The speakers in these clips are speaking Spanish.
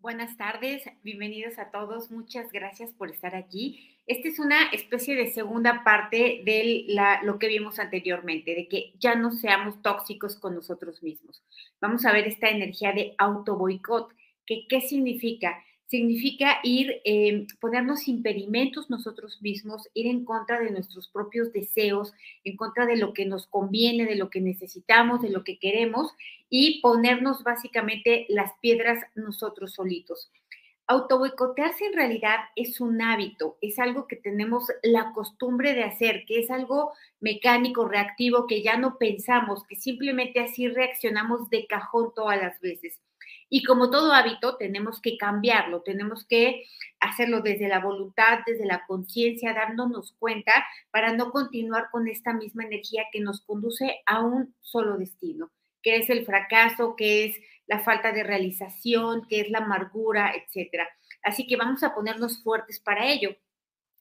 Buenas tardes, bienvenidos a todos, muchas gracias por estar aquí. Esta es una especie de segunda parte de lo que vimos anteriormente, de que ya no seamos tóxicos con nosotros mismos. Vamos a ver esta energía de auto boicot, que qué significa significa ir, eh, ponernos impedimentos nosotros mismos, ir en contra de nuestros propios deseos, en contra de lo que nos conviene, de lo que necesitamos, de lo que queremos y ponernos básicamente las piedras nosotros solitos. Autoboicotearse en realidad es un hábito, es algo que tenemos la costumbre de hacer, que es algo mecánico, reactivo, que ya no pensamos, que simplemente así reaccionamos de cajón todas las veces. Y como todo hábito, tenemos que cambiarlo, tenemos que hacerlo desde la voluntad, desde la conciencia, dándonos cuenta para no continuar con esta misma energía que nos conduce a un solo destino, que es el fracaso, que es la falta de realización, que es la amargura, etcétera. Así que vamos a ponernos fuertes para ello.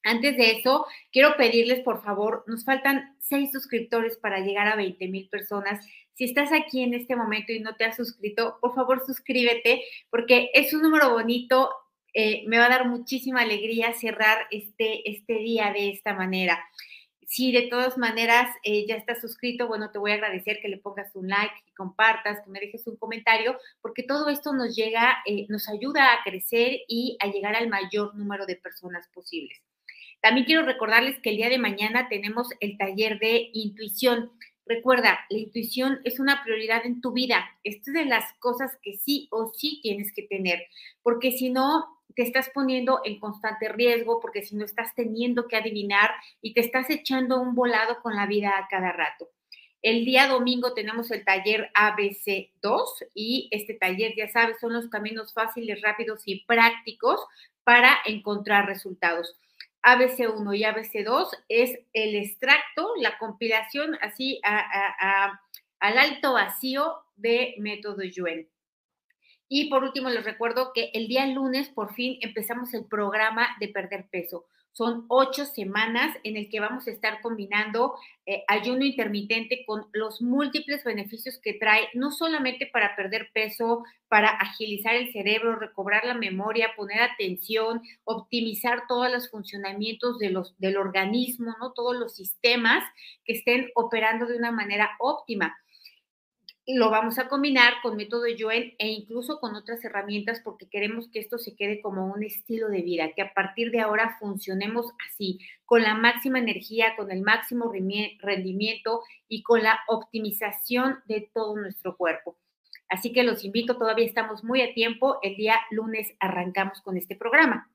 Antes de eso, quiero pedirles, por favor, nos faltan seis suscriptores para llegar a 20 mil personas. Si estás aquí en este momento y no te has suscrito, por favor suscríbete porque es un número bonito. Eh, me va a dar muchísima alegría cerrar este, este día de esta manera. Si de todas maneras eh, ya estás suscrito, bueno, te voy a agradecer que le pongas un like, que compartas, que me dejes un comentario, porque todo esto nos llega, eh, nos ayuda a crecer y a llegar al mayor número de personas posibles. También quiero recordarles que el día de mañana tenemos el taller de intuición. Recuerda, la intuición es una prioridad en tu vida. Esto es de las cosas que sí o sí tienes que tener, porque si no, te estás poniendo en constante riesgo, porque si no estás teniendo que adivinar y te estás echando un volado con la vida a cada rato. El día domingo tenemos el taller ABC2 y este taller, ya sabes, son los caminos fáciles, rápidos y prácticos para encontrar resultados. ABC1 y ABC2 es el extracto, la compilación así al alto vacío de método Yuen. Y por último, les recuerdo que el día lunes por fin empezamos el programa de perder peso. Son ocho semanas en el que vamos a estar combinando eh, ayuno intermitente con los múltiples beneficios que trae, no solamente para perder peso, para agilizar el cerebro, recobrar la memoria, poner atención, optimizar todos los funcionamientos de los, del organismo, ¿no? Todos los sistemas que estén operando de una manera óptima lo vamos a combinar con método Joen e incluso con otras herramientas porque queremos que esto se quede como un estilo de vida, que a partir de ahora funcionemos así, con la máxima energía, con el máximo rendimiento y con la optimización de todo nuestro cuerpo. Así que los invito, todavía estamos muy a tiempo, el día lunes arrancamos con este programa.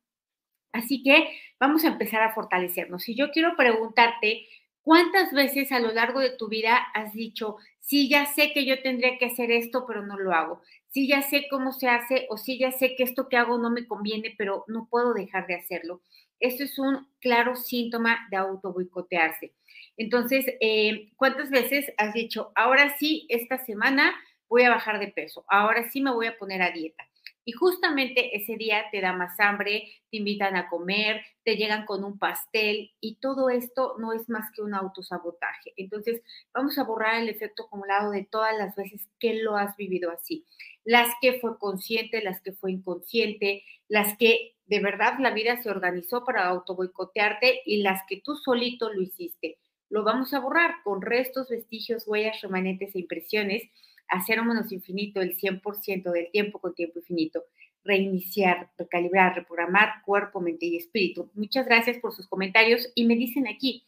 Así que vamos a empezar a fortalecernos. Y yo quiero preguntarte, ¿cuántas veces a lo largo de tu vida has dicho, sí ya sé que yo tendría que hacer esto, pero no lo hago. Sí ya sé cómo se hace o sí ya sé que esto que hago no me conviene, pero no puedo dejar de hacerlo. Esto es un claro síntoma de auto boicotearse. Entonces, eh, ¿cuántas veces has dicho, ahora sí, esta semana voy a bajar de peso, ahora sí me voy a poner a dieta? Y justamente ese día te da más hambre, te invitan a comer, te llegan con un pastel y todo esto no es más que un autosabotaje. Entonces, vamos a borrar el efecto acumulado de todas las veces que lo has vivido así. Las que fue consciente, las que fue inconsciente, las que de verdad la vida se organizó para autoboicotearte y las que tú solito lo hiciste. Lo vamos a borrar con restos, vestigios, huellas, remanentes e impresiones a cero menos infinito el 100% del tiempo con tiempo infinito, reiniciar, recalibrar, reprogramar cuerpo, mente y espíritu. Muchas gracias por sus comentarios y me dicen aquí,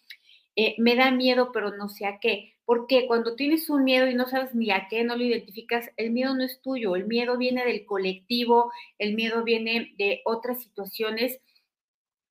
eh, me da miedo, pero no sé a qué. Porque cuando tienes un miedo y no sabes ni a qué, no lo identificas, el miedo no es tuyo, el miedo viene del colectivo, el miedo viene de otras situaciones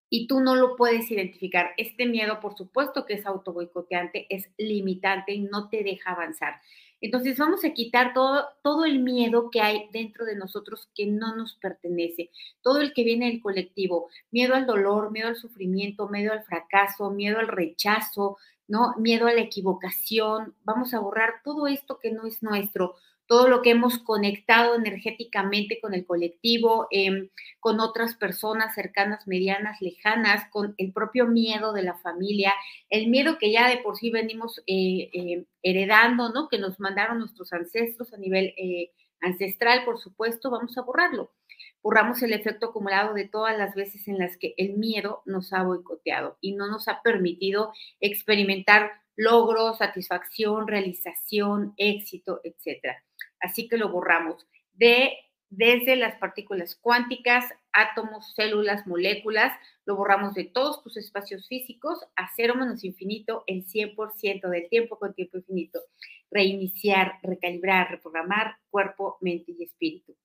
y tú no lo puedes identificar. Este miedo, por supuesto que es autoboicoteante, es limitante y no te deja avanzar. Entonces vamos a quitar todo, todo el miedo que hay dentro de nosotros que no nos pertenece, todo el que viene del colectivo, miedo al dolor, miedo al sufrimiento, miedo al fracaso, miedo al rechazo, ¿no? Miedo a la equivocación. Vamos a borrar todo esto que no es nuestro todo lo que hemos conectado energéticamente con el colectivo, em, con otras personas cercanas, medianas, lejanas, con el propio miedo de la familia, el miedo que ya de por sí venimos eh, eh, heredando, ¿no? Que nos mandaron nuestros ancestros a nivel, eh, ancestral, por supuesto, vamos a borrarlo. Borramos el efecto acumulado de todas las veces en las que el miedo nos ha boicoteado y no nos ha permitido experimentar logros, satisfacción, realización, éxito, etc. Así que lo borramos de desde las partículas cuánticas, átomos, células, moléculas, lo borramos de todos tus espacios físicos a cero menos infinito el 100% del tiempo con tiempo infinito. Reiniciar, recalibrar, reprogramar cuerpo, mente y espíritu.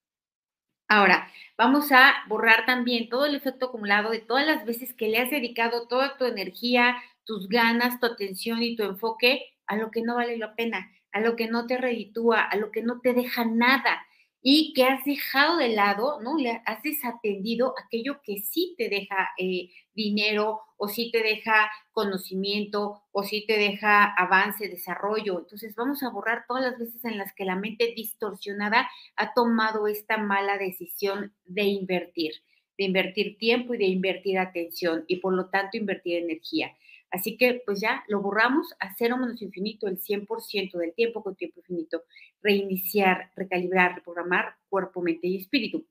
Ahora, vamos a borrar también todo el efecto acumulado de todas las veces que le has dedicado toda tu energía, tus ganas, tu atención y tu enfoque a lo que no vale la pena, a lo que no te reditúa, a lo que no te deja nada y que has dejado de lado, ¿no? Le has desatendido aquello que sí te deja eh, dinero o sí te deja conocimiento o sí te deja avance, desarrollo. Entonces vamos a borrar todas las veces en las que la mente distorsionada ha tomado esta mala decisión de invertir, de invertir tiempo y de invertir atención y por lo tanto invertir energía. Así que pues ya lo borramos a cero menos infinito el 100% del tiempo con tiempo infinito. Reiniciar, recalibrar, reprogramar cuerpo, mente y espíritu.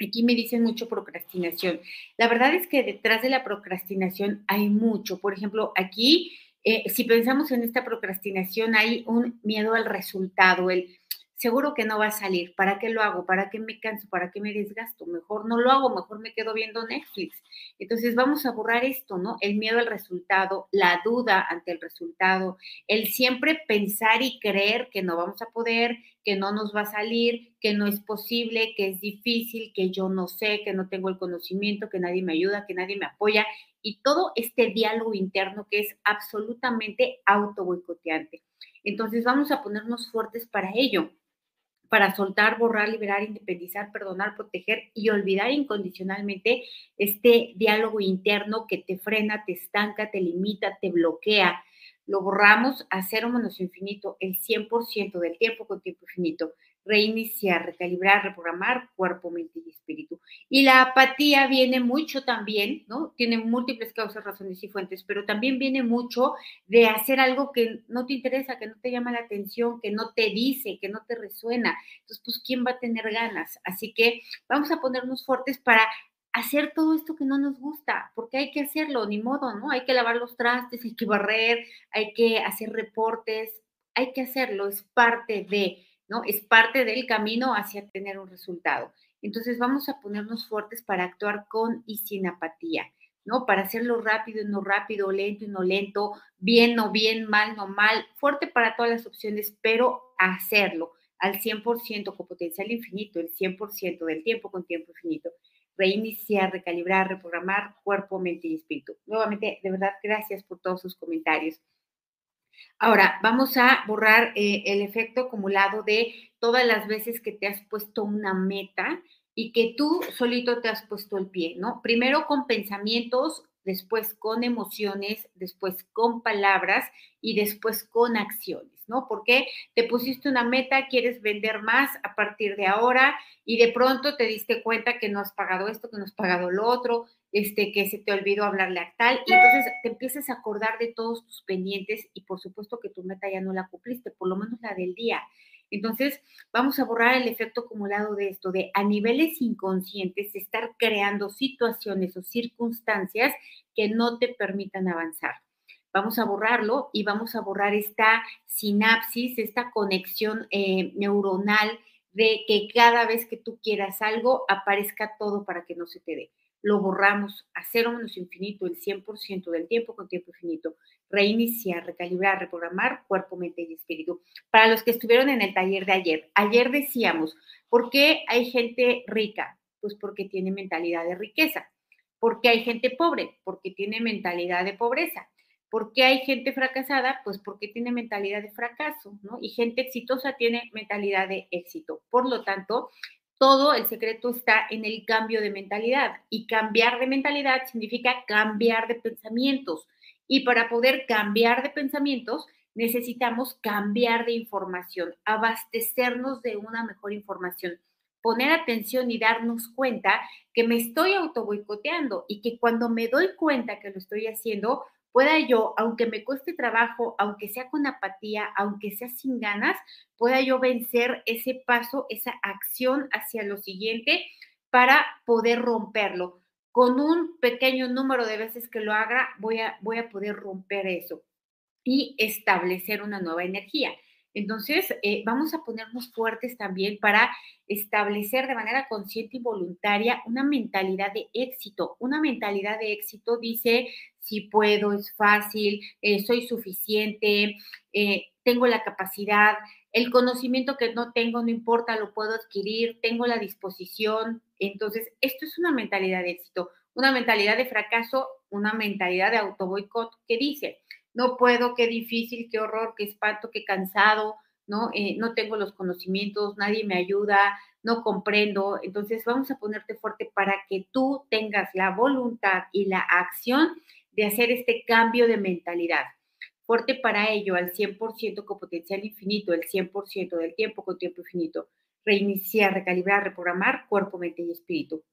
Aquí me dicen mucho procrastinación. La verdad es que detrás de la procrastinación hay mucho. Por ejemplo, aquí, eh, si pensamos en esta procrastinación, hay un miedo al resultado, el seguro que no va a salir. ¿Para qué lo hago? ¿Para qué me canso? ¿Para qué me desgasto? Mejor no lo hago, mejor me quedo viendo Netflix. Entonces vamos a borrar esto, ¿no? El miedo al resultado, la duda ante el resultado, el siempre pensar y creer que no vamos a poder, que no nos va a salir, que no es posible, que es difícil, que yo no sé, que no tengo el conocimiento, que nadie me ayuda, que nadie me apoya y todo este diálogo interno que es absolutamente auto boicoteante. Entonces vamos a ponernos fuertes para ello para soltar, borrar, liberar, independizar, perdonar, proteger y olvidar incondicionalmente este diálogo interno que te frena, te estanca, te limita, te bloquea. Lo borramos a cero menos infinito el 100% del tiempo con tiempo infinito reiniciar, recalibrar, reprogramar cuerpo, mente y espíritu. Y la apatía viene mucho también, ¿no? Tiene múltiples causas, razones y fuentes, pero también viene mucho de hacer algo que no te interesa, que no te llama la atención, que no te dice, que no te resuena. Entonces, pues, ¿quién va a tener ganas? Así que vamos a ponernos fuertes para hacer todo esto que no nos gusta, porque hay que hacerlo, ni modo, ¿no? Hay que lavar los trastes, hay que barrer, hay que hacer reportes, hay que hacerlo, es parte de ¿no? Es parte del camino hacia tener un resultado. Entonces vamos a ponernos fuertes para actuar con y sin apatía, ¿no? Para hacerlo rápido y no rápido, lento y no lento, bien o bien, mal no mal, fuerte para todas las opciones, pero hacerlo al 100% con potencial infinito, el 100% del tiempo con tiempo infinito. Reiniciar, recalibrar, reprogramar cuerpo, mente y espíritu. Nuevamente, de verdad, gracias por todos sus comentarios. Ahora, vamos a borrar eh, el efecto acumulado de todas las veces que te has puesto una meta y que tú solito te has puesto el pie, ¿no? Primero con pensamientos, después con emociones, después con palabras y después con acciones, ¿no? Porque te pusiste una meta, quieres vender más a partir de ahora y de pronto te diste cuenta que no has pagado esto, que no has pagado lo otro, este, que se te olvidó hablarle a tal, y entonces te empiezas a acordar de todos tus pendientes y por supuesto que tu meta ya no la cumpliste, por lo menos la del día. Entonces, vamos a borrar el efecto acumulado de esto, de a niveles inconscientes estar creando situaciones o circunstancias que no te permitan avanzar. Vamos a borrarlo y vamos a borrar esta sinapsis, esta conexión eh, neuronal de que cada vez que tú quieras algo, aparezca todo para que no se te dé lo borramos a cero menos infinito el 100% del tiempo con tiempo infinito, reiniciar, recalibrar, reprogramar cuerpo, mente y espíritu. Para los que estuvieron en el taller de ayer, ayer decíamos, ¿por qué hay gente rica? Pues porque tiene mentalidad de riqueza. ¿Por qué hay gente pobre? Porque tiene mentalidad de pobreza. ¿Por qué hay gente fracasada? Pues porque tiene mentalidad de fracaso, ¿no? Y gente exitosa tiene mentalidad de éxito. Por lo tanto, todo el secreto está en el cambio de mentalidad y cambiar de mentalidad significa cambiar de pensamientos. Y para poder cambiar de pensamientos necesitamos cambiar de información, abastecernos de una mejor información, poner atención y darnos cuenta que me estoy auto boicoteando y que cuando me doy cuenta que lo estoy haciendo, pueda yo, aunque me cueste trabajo, aunque sea con apatía, aunque sea sin ganas, pueda yo vencer ese paso, esa acción hacia lo siguiente para poder romperlo. Con un pequeño número de veces que lo haga, voy a, voy a poder romper eso y establecer una nueva energía. Entonces, eh, vamos a ponernos fuertes también para establecer de manera consciente y voluntaria una mentalidad de éxito. Una mentalidad de éxito dice, si puedo, es fácil, eh, soy suficiente, eh, tengo la capacidad, el conocimiento que no tengo, no importa, lo puedo adquirir, tengo la disposición. Entonces, esto es una mentalidad de éxito. Una mentalidad de fracaso, una mentalidad de autoboicot que dice, no puedo, qué difícil, qué horror, qué espanto, qué cansado, ¿no? Eh, no tengo los conocimientos, nadie me ayuda, no comprendo. Entonces vamos a ponerte fuerte para que tú tengas la voluntad y la acción de hacer este cambio de mentalidad. Fuerte para ello al 100% con potencial infinito, el 100% del tiempo con tiempo infinito. Reiniciar, recalibrar, reprogramar cuerpo, mente y espíritu.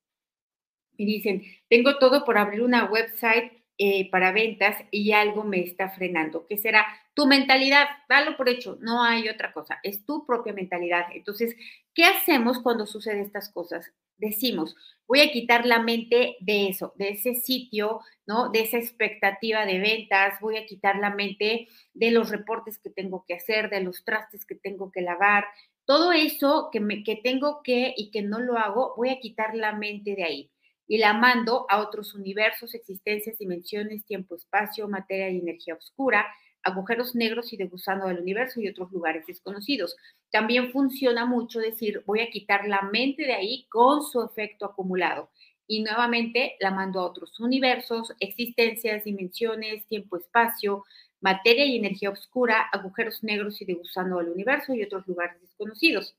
Me dicen, tengo todo por abrir una website eh, para ventas y algo me está frenando. ¿Qué será? Tu mentalidad, dalo por hecho, no hay otra cosa, es tu propia mentalidad. Entonces, ¿qué hacemos cuando suceden estas cosas? Decimos, voy a quitar la mente de eso, de ese sitio, ¿no? De esa expectativa de ventas, voy a quitar la mente de los reportes que tengo que hacer, de los trastes que tengo que lavar, todo eso que, me, que tengo que y que no lo hago, voy a quitar la mente de ahí y la mando a otros universos, existencias, dimensiones, tiempo, espacio, materia y energía oscura, agujeros negros y de gusano del universo y otros lugares desconocidos. También funciona mucho decir, voy a quitar la mente de ahí con su efecto acumulado. Y nuevamente la mando a otros universos, existencias, dimensiones, tiempo, espacio, materia y energía oscura, agujeros negros y de gusano del universo y otros lugares desconocidos.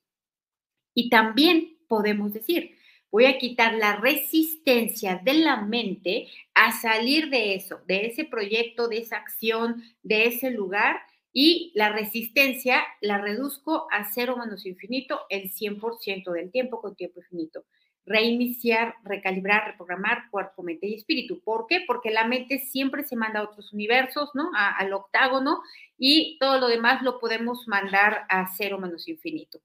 Y también podemos decir, voy a quitar la resistencia de la mente a salir de eso, de ese proyecto, de esa acción, de ese lugar y la resistencia la reduzco a cero menos infinito el 100% del tiempo con tiempo infinito. Reiniciar, recalibrar, reprogramar cuerpo, mente y espíritu. ¿Por qué? Porque la mente siempre se manda a otros universos, ¿no? al octágono y todo lo demás lo podemos mandar a cero menos infinito,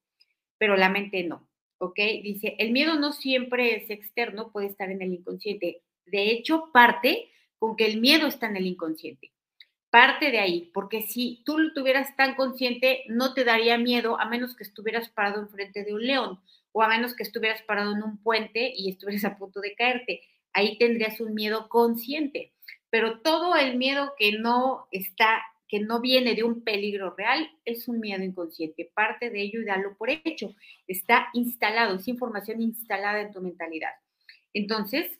pero la mente no. ¿Ok? Dice, el miedo no siempre es externo, puede estar en el inconsciente. De hecho, parte con que el miedo está en el inconsciente. Parte de ahí, porque si tú lo tuvieras tan consciente, no te daría miedo a menos que estuvieras parado enfrente de un león o a menos que estuvieras parado en un puente y estuvieras a punto de caerte. Ahí tendrías un miedo consciente. Pero todo el miedo que no está que no viene de un peligro real, es un miedo inconsciente. Parte de ello y dalo por hecho. Está instalado, es información instalada en tu mentalidad. Entonces,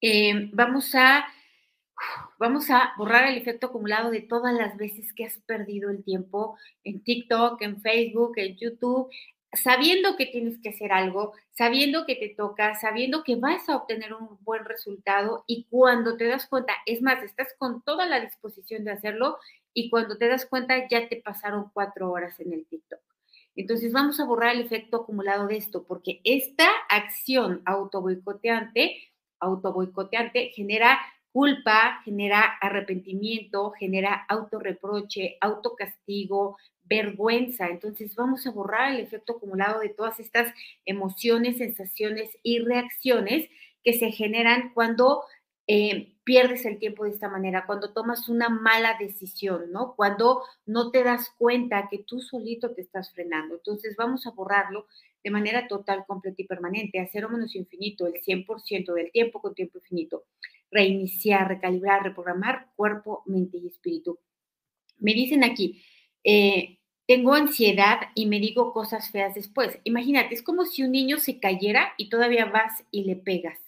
eh, vamos a vamos a borrar el efecto acumulado de todas las veces que has perdido el tiempo en TikTok, en Facebook, en YouTube, sabiendo que tienes que hacer algo, sabiendo que te toca, sabiendo que vas a obtener un buen resultado y cuando te das cuenta, es más, estás con toda la disposición de hacerlo y cuando te das cuenta ya te pasaron cuatro horas en el TikTok. Entonces vamos a borrar el efecto acumulado de esto porque esta acción autoboicoteante, autoboicoteante genera culpa, genera arrepentimiento, genera autorreproche, autocastigo, vergüenza. Entonces vamos a borrar el efecto acumulado de todas estas emociones, sensaciones y reacciones que se generan cuando eh, pierdes el tiempo de esta manera, cuando tomas una mala decisión, ¿no? Cuando no te das cuenta que tú solito te estás frenando. Entonces vamos a borrarlo de manera total, completa y permanente, a cero menos infinito, el 100% del tiempo con tiempo infinito. Reiniciar, recalibrar, reprogramar cuerpo, mente y espíritu. Me dicen aquí, eh, tengo ansiedad y me digo cosas feas después. Imagínate, es como si un niño se cayera y todavía vas y le pegas.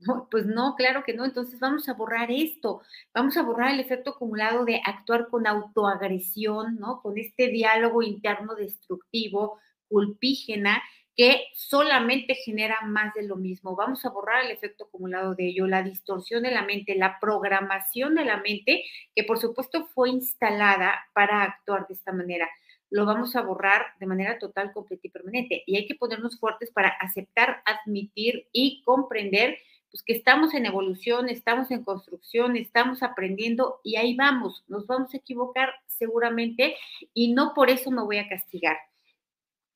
No, pues no, claro que no. Entonces vamos a borrar esto. Vamos a borrar el efecto acumulado de actuar con autoagresión, ¿no? Con este diálogo interno destructivo, culpígena, que solamente genera más de lo mismo. Vamos a borrar el efecto acumulado de ello, la distorsión de la mente, la programación de la mente, que por supuesto fue instalada para actuar de esta manera. Lo vamos a borrar de manera total, completa y permanente. Y hay que ponernos fuertes para aceptar, admitir y comprender pues que estamos en evolución, estamos en construcción, estamos aprendiendo y ahí vamos, nos vamos a equivocar seguramente y no por eso me voy a castigar.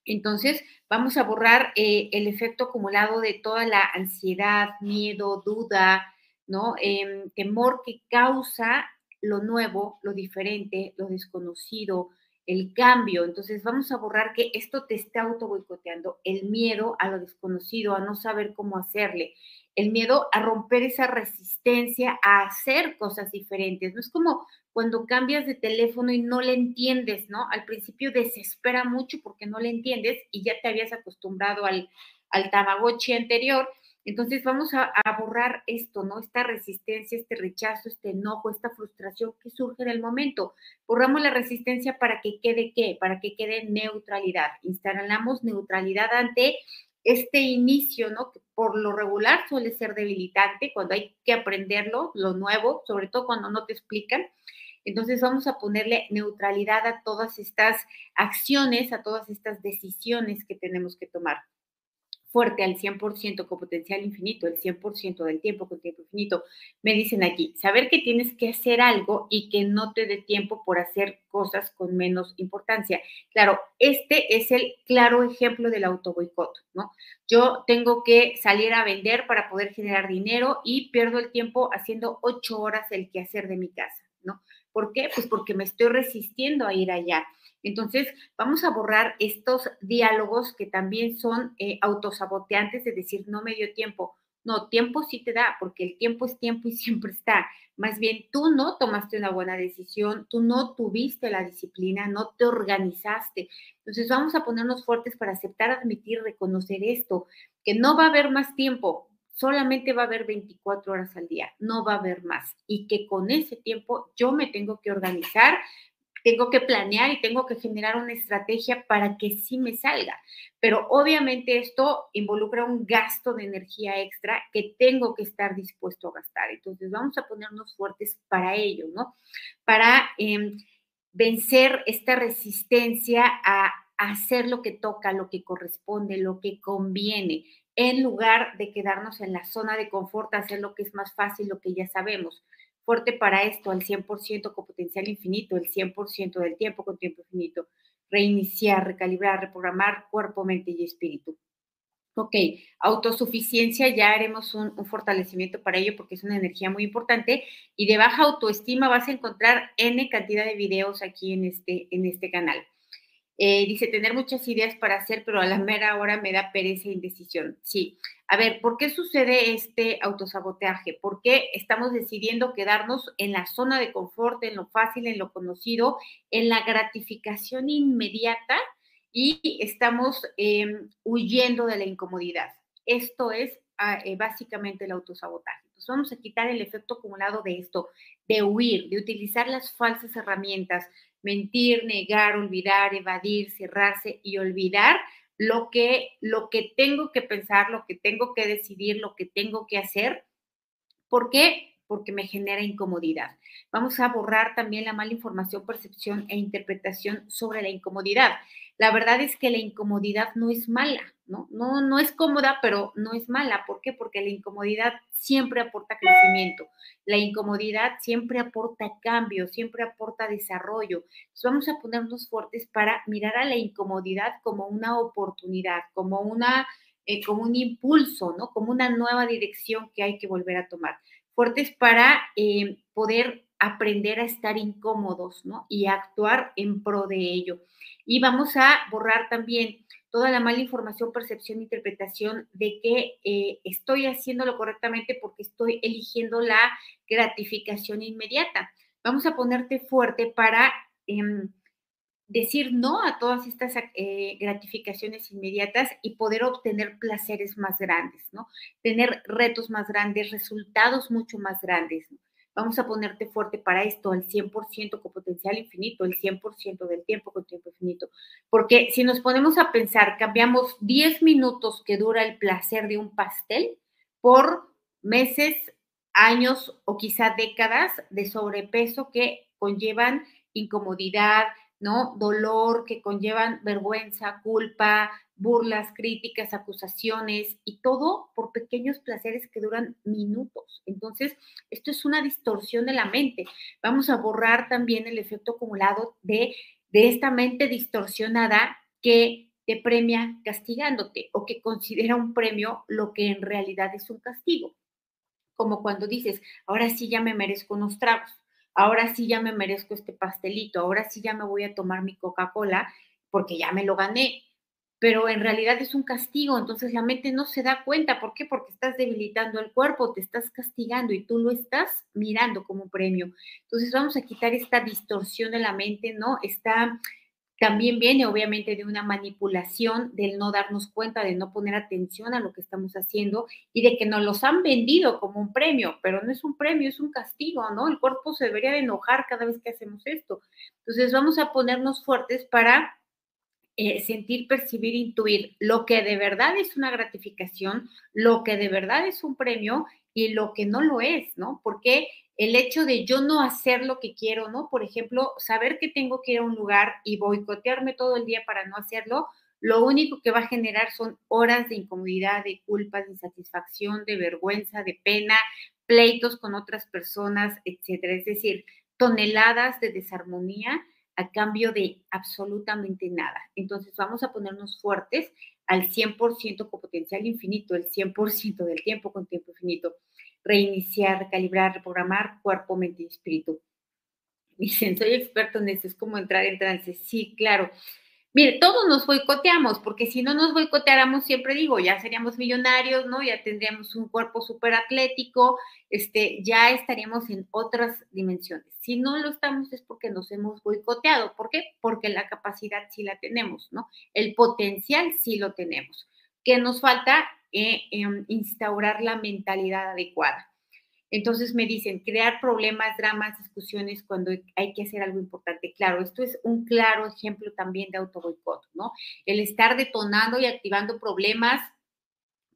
Entonces, vamos a borrar eh, el efecto acumulado de toda la ansiedad, miedo, duda, ¿no? Em, temor que causa lo nuevo, lo diferente, lo desconocido, el cambio. Entonces vamos a borrar que esto te está auto boicoteando, el miedo a lo desconocido, a no saber cómo hacerle, el miedo a romper esa resistencia a hacer cosas diferentes. No es como cuando cambias de teléfono y no le entiendes, ¿no? Al principio desespera mucho porque no le entiendes y ya te habías acostumbrado al, al Tamagotchi anterior entonces vamos a, borrar esto, ¿no? Esta resistencia, este rechazo, este enojo, esta frustración que surge en el momento. Borramos la resistencia para que quede qué? Para que quede neutralidad. Instalamos neutralidad ante este inicio, ¿no? Que por lo regular suele ser debilitante cuando hay que aprenderlo, lo nuevo, sobre todo cuando no te explican. Entonces vamos a ponerle neutralidad a todas estas acciones, a todas estas decisiones que tenemos que tomar fuerte al 100% con potencial infinito, el 100% del tiempo con tiempo infinito, me dicen aquí, saber que tienes que hacer algo y que no te dé tiempo por hacer cosas con menos importancia. Claro, este es el claro ejemplo del autoboicot, ¿no? Yo tengo que salir a vender para poder generar dinero y pierdo el tiempo haciendo ocho horas el quehacer de mi casa, ¿no? ¿Por qué? Pues porque me estoy resistiendo a ir allá. Entonces, vamos a borrar estos diálogos que también son eh, autosaboteantes, de decir, no me dio tiempo. No, tiempo sí te da, porque el tiempo es tiempo y siempre está. Más bien, tú no tomaste una buena decisión, tú no tuviste la disciplina, no te organizaste. Entonces, vamos a ponernos fuertes para aceptar, admitir, reconocer esto, que no va a haber más tiempo, solamente va a haber 24 horas al día, no va a haber más. Y que con ese tiempo yo me tengo que organizar, tengo que planear y tengo que generar una estrategia para que sí me salga. Pero obviamente esto involucra un gasto de energía extra que tengo que estar dispuesto a gastar. Entonces vamos a ponernos fuertes para ello, ¿no? Para em, vencer esta resistencia a hacer lo que toca, lo que corresponde, lo que conviene, en lugar de quedarnos en la zona de confort, hacer lo que es más fácil, lo que ya sabemos fuerte para esto, al 100% con potencial infinito, el 100% del tiempo con tiempo infinito, reiniciar, recalibrar, reprogramar cuerpo, mente y espíritu. Ok, autosuficiencia, ya haremos un, un, fortalecimiento para ello porque es una energía muy importante y de baja autoestima vas a encontrar N cantidad de videos aquí en este, en este canal. Eh, dice, tener muchas ideas para hacer, pero a la mera hora me da pereza e indecisión. Sí. A ver, ¿por qué sucede este autosaboteaje? ¿Por qué estamos decidiendo quedarnos en la zona de confort, en lo fácil, en lo conocido, en la gratificación inmediata y estamos em, huyendo de la incomodidad? Esto es ah, eh, básicamente el autosabotaje. Entonces vamos a quitar el efecto acumulado de esto, de huir, de utilizar las falsas herramientas, mentir, negar, olvidar, evadir, cerrarse y olvidar lo que, lo que tengo que pensar, lo que tengo que decidir, lo que tengo que hacer. ¿Por qué? Porque me genera incomodidad. Vamos a borrar también la mala información, percepción e interpretación sobre la incomodidad. La verdad es que la incomodidad no es mala, ¿no? No, no es cómoda, pero no es mala. ¿Por qué? Porque la incomodidad siempre aporta crecimiento. La incomodidad siempre aporta cambio, siempre aporta desarrollo. Vamos a ponernos fuertes para mirar a la incomodidad como una oportunidad, como una eh, como un impulso, ¿no? Como una nueva dirección que hay que volver a tomar. Fuertes para eh, poder aprender a estar incómodos, ¿no? Y actuar en pro de ello. Y vamos a borrar también toda la mala información, percepción, interpretación de que eh, estoy haciéndolo correctamente porque estoy eligiendo la gratificación inmediata. Vamos a ponerte fuerte para em, decir no a todas estas eh, gratificaciones inmediatas y poder obtener placeres más grandes, ¿no? Tener retos más grandes, resultados mucho más grandes. Vamos a ponerte fuerte para esto, al 100% con potencial infinito, el 100% del tiempo con tiempo infinito. Porque si nos ponemos a pensar, cambiamos 10 minutos que dura el placer de un pastel por meses, años o quizá décadas de sobrepeso que conllevan incomodidad, ¿no? Dolor que conllevan vergüenza, culpa, burlas, críticas, acusaciones y todo por pequeños placeres que duran minutos. Entonces, esto es una distorsión de la mente. Vamos a borrar también el efecto acumulado de, de esta mente distorsionada que te premia castigándote o que considera un premio lo que en realidad es un castigo. Como cuando dices, ahora sí ya me merezco unos tragos, ahora sí ya me merezco este pastelito, ahora sí ya me voy a tomar mi Coca-Cola porque ya me lo gané pero en realidad es un castigo, entonces la mente no se da cuenta. ¿Por qué? Porque estás debilitando el cuerpo, te estás castigando y tú lo estás mirando como premio. Entonces vamos a quitar esta distorsión de la mente, ¿no? Está también viene obviamente de una manipulación, del no darnos cuenta, de no poner atención a lo que estamos haciendo y de que nos los han vendido como un premio, pero no es un premio, es un castigo, ¿no? El cuerpo se debería de enojar cada vez que hacemos esto. Entonces vamos a ponernos fuertes para eh, sentir, percibir, intuir lo que de verdad es una gratificación, lo que de verdad es un premio y lo que no lo es, ¿no? Porque el hecho de yo no hacer lo que quiero, ¿no? Por ejemplo, saber que tengo que ir a un lugar y boicotearme todo el día para no hacerlo, lo único que va a generar son horas de incomodidad, de culpa, de insatisfacción, de vergüenza, de pena, pleitos con otras personas, etcétera. Es decir, toneladas de desarmonía a cambio de absolutamente nada. Entonces vamos a ponernos fuertes al 100% con potencial infinito, el 100% del tiempo con tiempo infinito. Reiniciar, recalibrar, reprogramar cuerpo, mente y espíritu. Dicen, soy experto en eso, es como entrar en trance. Sí, claro. Mire, todos nos boicoteamos, porque si no nos boicoteáramos, siempre digo, ya seríamos millonarios, ¿no? Ya tendríamos un cuerpo súper atlético, este, ya estaríamos en otras dimensiones. Si no lo estamos es porque nos hemos boicoteado. ¿Por qué? Porque la capacidad sí la tenemos, ¿no? El potencial sí lo tenemos. ¿Qué nos falta? Eh, em, instaurar la mentalidad adecuada. Entonces me dicen, crear problemas, dramas, discusiones cuando hay que hacer algo importante. Claro, esto es un claro ejemplo también de autoboicot, ¿no? El estar detonando y activando problemas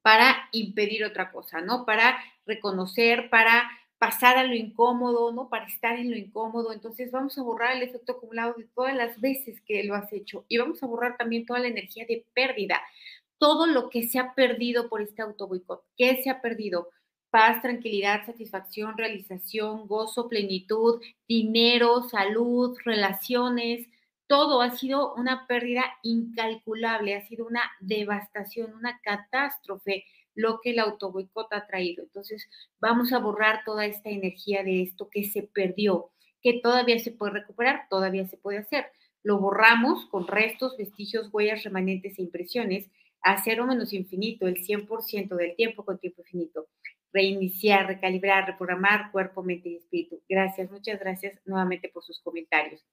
para impedir otra cosa, ¿no? Para reconocer, para pasar a lo incómodo, ¿no? Para estar en lo incómodo. Entonces vamos a borrar el efecto acumulado de todas las veces que lo has hecho y vamos a borrar también toda la energía de pérdida, todo lo que se ha perdido por este autoboicot. ¿Qué se ha perdido? paz, tranquilidad, satisfacción, realización, gozo, plenitud, dinero, salud, relaciones, todo ha sido una pérdida incalculable, ha sido una devastación, una catástrofe lo que el autoboicot ha traído. Entonces, vamos a borrar toda esta energía de esto que se perdió, que todavía se puede recuperar, todavía se puede hacer. Lo borramos con restos, vestigios, huellas, remanentes e impresiones a cero menos infinito, el 100% del tiempo con tiempo infinito reiniciar, recalibrar, reprogramar cuerpo, mente y espíritu. Gracias, muchas gracias nuevamente por sus comentarios.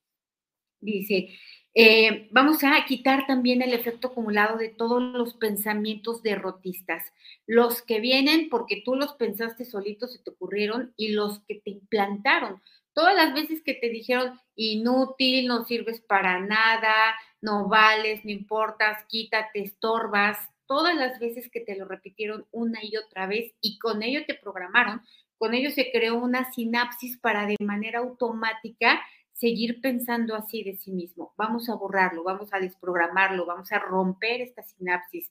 Dice, eh, vamos a quitar también el efecto acumulado de todos los pensamientos derrotistas, los que vienen porque tú los pensaste solitos, se te ocurrieron, y los que te implantaron. Todas las veces que te dijeron inútil, no sirves para nada, no vales, no importas, quítate, estorbas, todas las veces que te lo repitieron una y otra vez y con ello te programaron, con ello se creó una sinapsis para de manera automática seguir pensando así de sí mismo. Vamos a borrarlo, vamos a desprogramarlo, vamos a romper esta sinapsis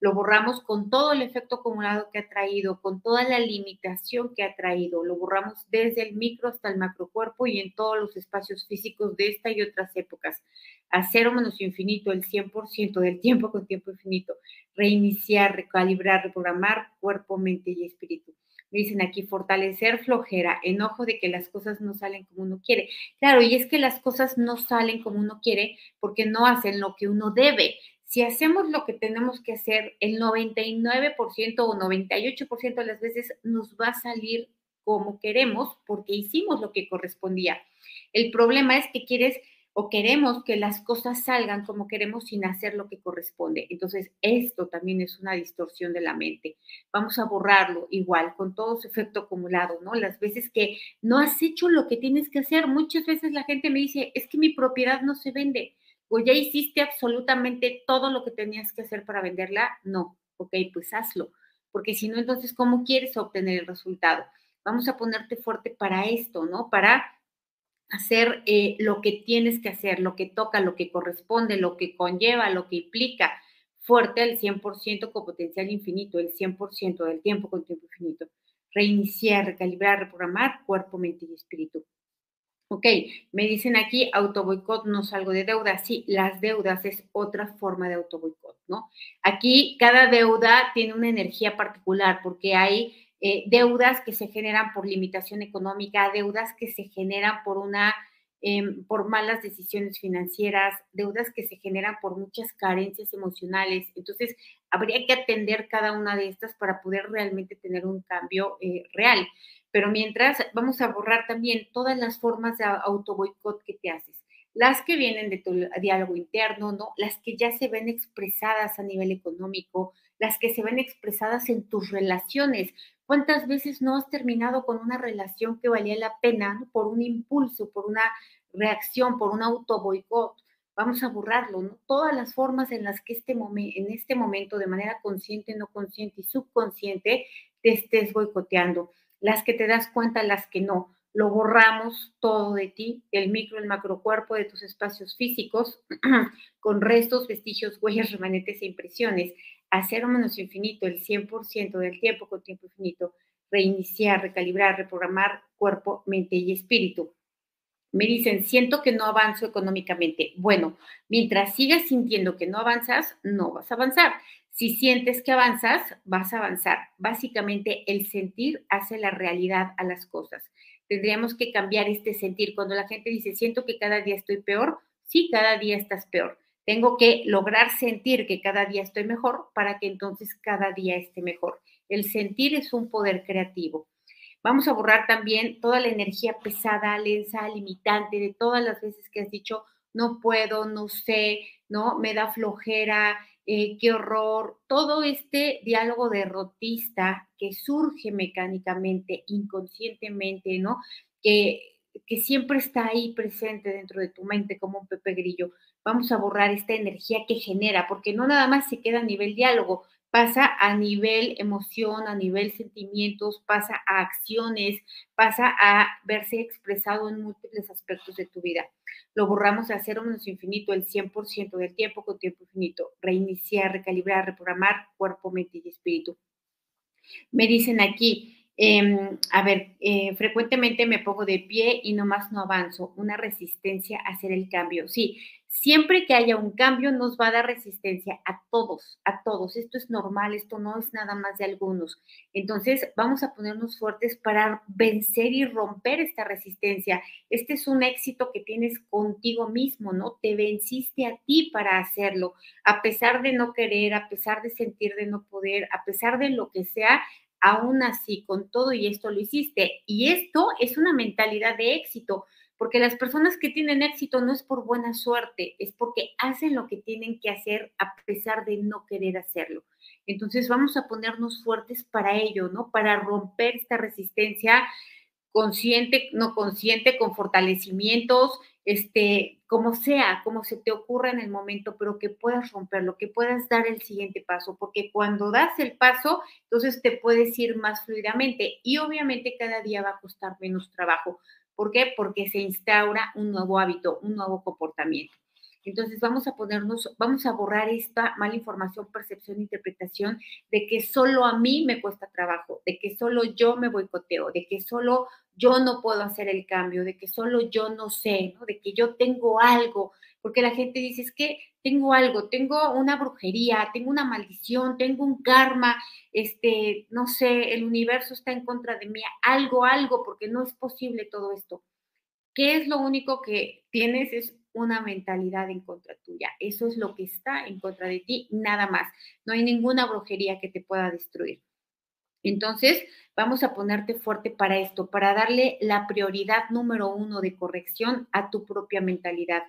lo borramos con todo el efecto acumulado que ha traído, con toda la limitación que ha traído, lo borramos desde el micro hasta el macrocuerpo y en todos los espacios físicos de esta y otras épocas. A cero menos infinito, el 100% del tiempo con tiempo infinito. Reiniciar, recalibrar, reprogramar cuerpo, mente y espíritu. Me dicen aquí, fortalecer flojera, enojo de que las cosas no salen como uno quiere. Claro, y es que las cosas no salen como uno quiere porque no hacen lo que uno debe si hacemos lo que tenemos que hacer, el 99% o 98% de las veces nos va a salir como queremos porque hicimos lo que correspondía. El problema es que quieres o queremos que las cosas salgan como queremos sin hacer lo que corresponde. Entonces, esto también es una distorsión de la mente. Vamos a borrarlo igual, con todo su efecto acumulado, ¿no? Las veces que no has hecho lo que tienes que hacer, muchas veces la gente me dice, es que mi propiedad no se vende o ya hiciste absolutamente todo lo que tenías que hacer para venderla, no, ok, pues hazlo, porque si no, entonces, ¿cómo quieres obtener el resultado? Vamos a ponerte fuerte para esto, ¿no? Para hacer eh, lo que tienes que hacer, lo que toca, lo que corresponde, lo que conlleva, lo que implica, fuerte al 100% con potencial infinito, el 100% del tiempo con tiempo infinito. Reiniciar, recalibrar, reprogramar cuerpo, mente y espíritu. Ok, me dicen aquí autoboicot, no salgo de deuda. Sí, las deudas es otra forma de autoboicot, ¿no? Aquí cada deuda tiene una energía particular porque hay eh, deudas que se generan por limitación económica, deudas que se generan por una em, por malas decisiones financieras, deudas que se generan por muchas carencias emocionales. Entonces, habría que atender cada una de estas para poder realmente tener un cambio eh, real. Pero mientras, vamos a borrar también todas las formas de autoboicot que te haces las que vienen de tu diálogo interno, ¿no? Las que ya se ven expresadas a nivel económico, las que se ven expresadas en tus relaciones. ¿Cuántas veces no has terminado con una relación que valía la pena por un impulso, por una reacción, por un auto boicot? Vamos a borrarlo, ¿no? Todas las formas en las que este en este momento, de manera consciente, no consciente y subconsciente, te estés boicoteando. Las que te das cuenta, las que no lo borramos todo de ti, el micro, el macrocuerpo de tus espacios físicos, con restos, vestigios, huellas, remanentes e impresiones, hacer menos infinito el 100% del tiempo con tiempo infinito, reiniciar, recalibrar, reprogramar cuerpo, mente y espíritu. Me dicen, siento que no avanzo económicamente. Bueno, mientras sigas sintiendo que no avanzas, no vas a avanzar. Si sientes que avanzas, vas a avanzar. Básicamente, el sentir hace la realidad a las cosas tendríamos que cambiar este sentir. Cuando la gente dice, siento que cada día estoy peor, sí, cada día estás peor. Tengo que lograr sentir que cada día estoy mejor para que entonces cada día esté mejor. El sentir es un poder creativo. Vamos a borrar también toda la energía pesada, lensa, limitante de todas las veces que has dicho, no puedo, no sé, no, me da flojera, eh, qué horror, todo este diálogo derrotista que surge mecánicamente, inconscientemente, ¿no? Que, que siempre está ahí presente dentro de tu mente como un pepe grillo. Vamos a borrar esta energía que genera, porque no nada más se queda a nivel diálogo, pasa a nivel emoción, a nivel sentimientos, pasa a acciones, pasa a verse expresado en múltiples aspectos de tu vida lo borramos a cero menos infinito el 100% del tiempo con tiempo infinito, reiniciar, recalibrar, reprogramar cuerpo, mente y espíritu. Me dicen aquí, em, a ver, eh, frecuentemente me pongo de pie y nomás no avanzo, una resistencia a hacer el cambio. Sí, siempre que haya un cambio nos va a dar resistencia a todos, a todos. Esto es normal, esto no es nada más de algunos. Entonces, vamos a ponernos fuertes para vencer y romper esta resistencia. Este es un éxito que tienes contigo mismo, ¿no? Te venciste a ti para hacerlo, a pesar de no querer, a pesar de sentir de no poder, a pesar de lo que sea, aún así, con todo y esto lo hiciste. Y esto es una mentalidad de éxito porque las personas que tienen éxito no es por buena suerte, es porque hacen lo que tienen que hacer a pesar de no querer hacerlo. Entonces vamos a ponernos fuertes para ello, ¿no? Para romper esta resistencia consciente, no consciente, con fortalecimientos, este, como sea, como se te ocurra en el momento, pero que puedas romperlo, que puedas dar el siguiente paso, porque cuando das el paso, entonces te puedes ir más fluidamente y obviamente cada día va a costar menos trabajo. ¿Por qué? Porque se instaura un nuevo hábito, un nuevo comportamiento. Entonces vamos a ponernos, vamos a borrar esta mala información, percepción, interpretación de que solo a mí me cuesta trabajo, de que solo yo me boicoteo, de que solo yo no puedo hacer el cambio, de que solo yo no sé, de que yo tengo algo, porque la gente dice, es que tengo algo, tengo una brujería, tengo una maldición, tengo un karma, este, no sé, el universo está en contra de mí, algo, algo, porque no es posible todo esto. ¿Qué es lo único que tienes? Es una mentalidad en contra tuya. Eso es lo que está en contra de ti, nada más. No hay ninguna brujería que te pueda destruir. Entonces, vamos a ponerte fuerte para esto, para darle la prioridad número uno de corrección a tu propia mentalidad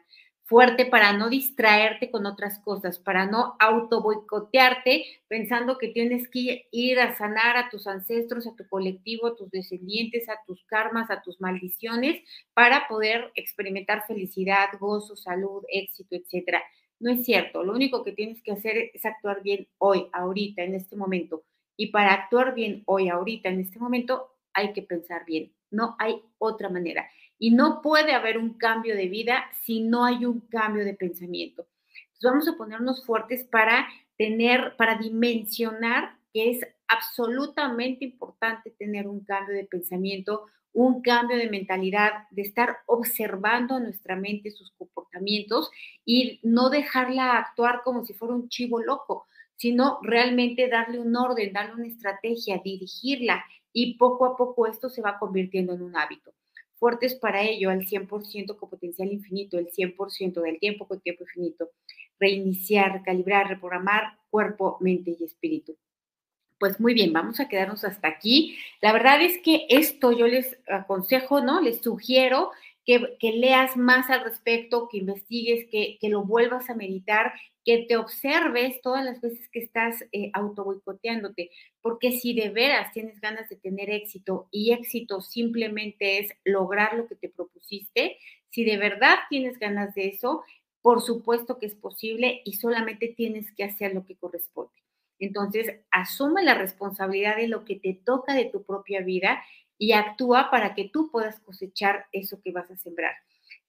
fuerte para no distraerte con otras cosas, para no auto boicotearte pensando que tienes que ir a sanar a tus ancestros, a tu colectivo, a tus descendientes, a tus karmas, a tus maldiciones, para poder experimentar felicidad, gozo, salud, éxito, etcétera. No es cierto, lo único que tienes que hacer es actuar bien hoy, ahorita, en este momento. Y para actuar bien hoy, ahorita, en este momento, hay que pensar bien. No hay otra manera. Y no puede haber un cambio de vida si no hay un cambio de pensamiento. Entonces vamos a ponernos fuertes para tener, para dimensionar que es absolutamente importante tener un cambio de pensamiento, un cambio de mentalidad, de estar observando a nuestra mente sus comportamientos y no dejarla actuar como si fuera un chivo loco, sino realmente darle un orden, darle una estrategia, dirigirla y poco a poco esto se va convirtiendo en un hábito. Fuertes para ello al 100% con potencial infinito, el 100% del tiempo con tiempo infinito. Reiniciar, calibrar, reprogramar cuerpo, mente y espíritu. Pues muy bien, vamos a quedarnos hasta aquí. La verdad es que esto yo les aconsejo, ¿no? Les sugiero que, leas más al respecto, que investigues, que, lo vuelvas a meditar, que te observes todas las veces que estás eh, auto boicoteándote, porque si de veras tienes ganas de tener éxito y éxito simplemente es lograr lo que te propusiste, si de verdad tienes ganas de eso, por supuesto que es posible y solamente tienes que hacer lo que corresponde. Entonces, asume la responsabilidad de lo que te toca de tu propia vida y actúa para que tú puedas cosechar eso que vas a sembrar.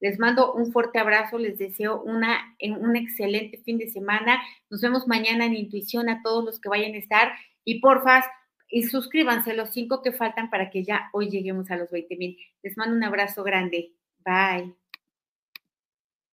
Les mando un fuerte abrazo, les deseo una, un excelente fin de semana. Nos vemos mañana en Intuición a todos los que vayan a estar y porfa, y suscríbanse los cinco que faltan para que ya hoy lleguemos a los 20 mil. Les mando un abrazo grande. Bye.